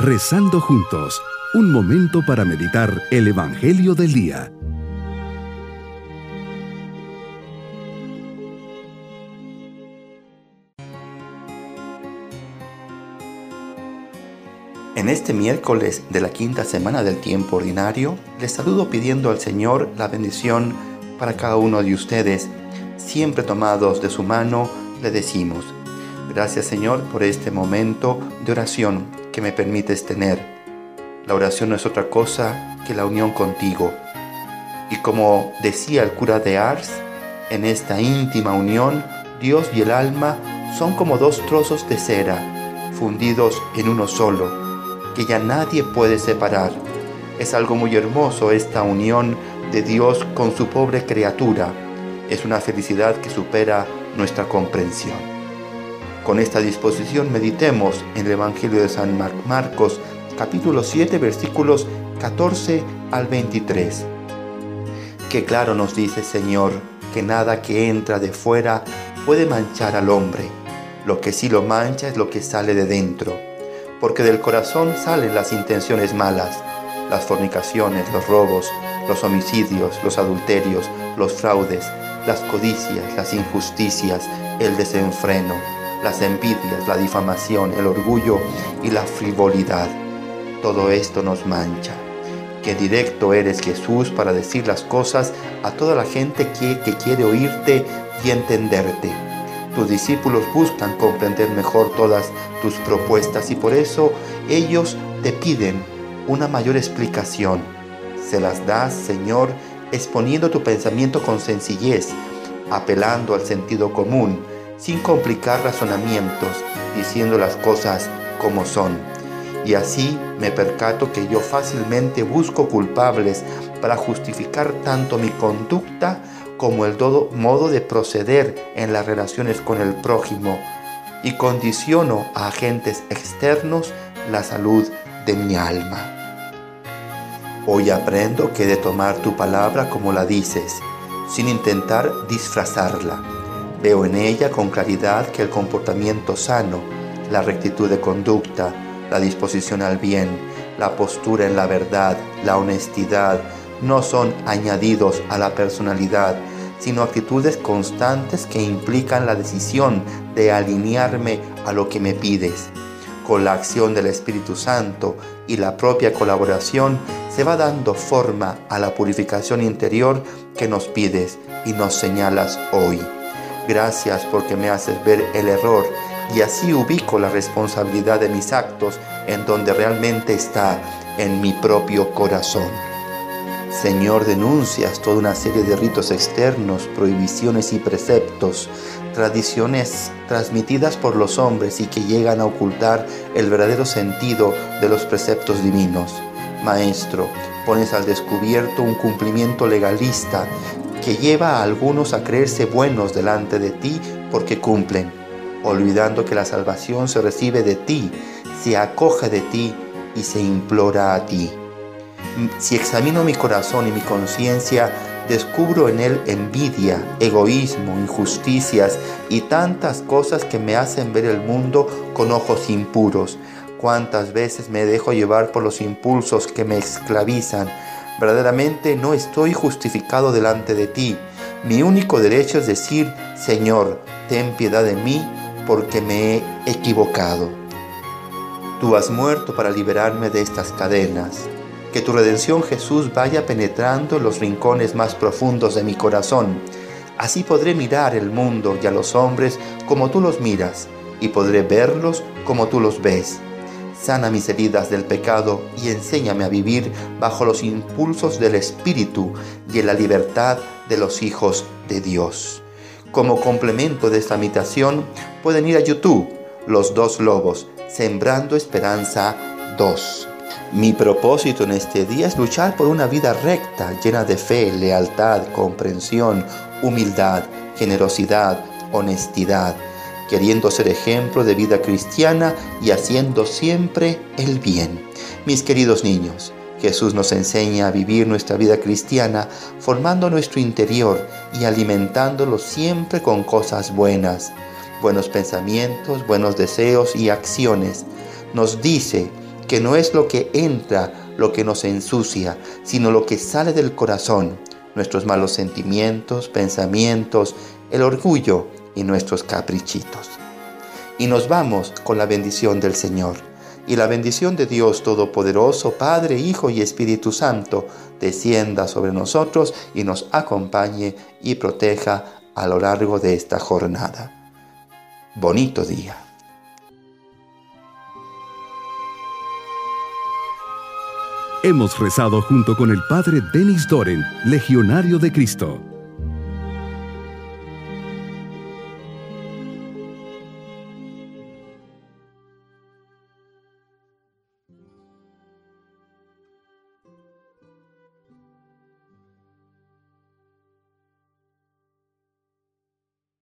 Rezando juntos, un momento para meditar el Evangelio del Día. En este miércoles de la quinta semana del tiempo ordinario, les saludo pidiendo al Señor la bendición para cada uno de ustedes. Siempre tomados de su mano, le decimos, gracias Señor por este momento de oración que me permites tener. La oración no es otra cosa que la unión contigo. Y como decía el cura de Ars, en esta íntima unión, Dios y el alma son como dos trozos de cera, fundidos en uno solo que ya nadie puede separar. Es algo muy hermoso esta unión de Dios con su pobre criatura. Es una felicidad que supera nuestra comprensión. Con esta disposición meditemos en el Evangelio de San Marcos capítulo 7 versículos 14 al 23. Que claro nos dice Señor que nada que entra de fuera puede manchar al hombre. Lo que sí lo mancha es lo que sale de dentro porque del corazón salen las intenciones malas, las fornicaciones, los robos, los homicidios, los adulterios, los fraudes, las codicias, las injusticias, el desenfreno, las envidias, la difamación, el orgullo y la frivolidad. Todo esto nos mancha. Qué directo eres Jesús para decir las cosas a toda la gente que, que quiere oírte y entenderte tus discípulos buscan comprender mejor todas tus propuestas y por eso ellos te piden una mayor explicación. Se las das, Señor, exponiendo tu pensamiento con sencillez, apelando al sentido común, sin complicar razonamientos, diciendo las cosas como son. Y así me percato que yo fácilmente busco culpables para justificar tanto mi conducta como el todo modo de proceder en las relaciones con el prójimo y condiciono a agentes externos la salud de mi alma. Hoy aprendo que de tomar tu palabra como la dices, sin intentar disfrazarla. Veo en ella con claridad que el comportamiento sano, la rectitud de conducta, la disposición al bien, la postura en la verdad, la honestidad, no son añadidos a la personalidad, sino actitudes constantes que implican la decisión de alinearme a lo que me pides. Con la acción del Espíritu Santo y la propia colaboración se va dando forma a la purificación interior que nos pides y nos señalas hoy. Gracias porque me haces ver el error y así ubico la responsabilidad de mis actos en donde realmente está en mi propio corazón. Señor, denuncias toda una serie de ritos externos, prohibiciones y preceptos, tradiciones transmitidas por los hombres y que llegan a ocultar el verdadero sentido de los preceptos divinos. Maestro, pones al descubierto un cumplimiento legalista que lleva a algunos a creerse buenos delante de ti porque cumplen, olvidando que la salvación se recibe de ti, se acoge de ti y se implora a ti. Si examino mi corazón y mi conciencia, descubro en él envidia, egoísmo, injusticias y tantas cosas que me hacen ver el mundo con ojos impuros. Cuántas veces me dejo llevar por los impulsos que me esclavizan. Verdaderamente no estoy justificado delante de ti. Mi único derecho es decir, Señor, ten piedad de mí porque me he equivocado. Tú has muerto para liberarme de estas cadenas. Que tu redención Jesús vaya penetrando los rincones más profundos de mi corazón. Así podré mirar el mundo y a los hombres como tú los miras, y podré verlos como tú los ves. Sana mis heridas del pecado y enséñame a vivir bajo los impulsos del Espíritu y en la libertad de los hijos de Dios. Como complemento de esta meditación pueden ir a YouTube, Los Dos Lobos, Sembrando Esperanza 2. Mi propósito en este día es luchar por una vida recta, llena de fe, lealtad, comprensión, humildad, generosidad, honestidad, queriendo ser ejemplo de vida cristiana y haciendo siempre el bien. Mis queridos niños, Jesús nos enseña a vivir nuestra vida cristiana formando nuestro interior y alimentándolo siempre con cosas buenas, buenos pensamientos, buenos deseos y acciones. Nos dice que no es lo que entra lo que nos ensucia, sino lo que sale del corazón, nuestros malos sentimientos, pensamientos, el orgullo y nuestros caprichitos. Y nos vamos con la bendición del Señor. Y la bendición de Dios Todopoderoso, Padre, Hijo y Espíritu Santo, descienda sobre nosotros y nos acompañe y proteja a lo largo de esta jornada. Bonito día. Hemos rezado junto con el Padre Denis Doren, Legionario de Cristo.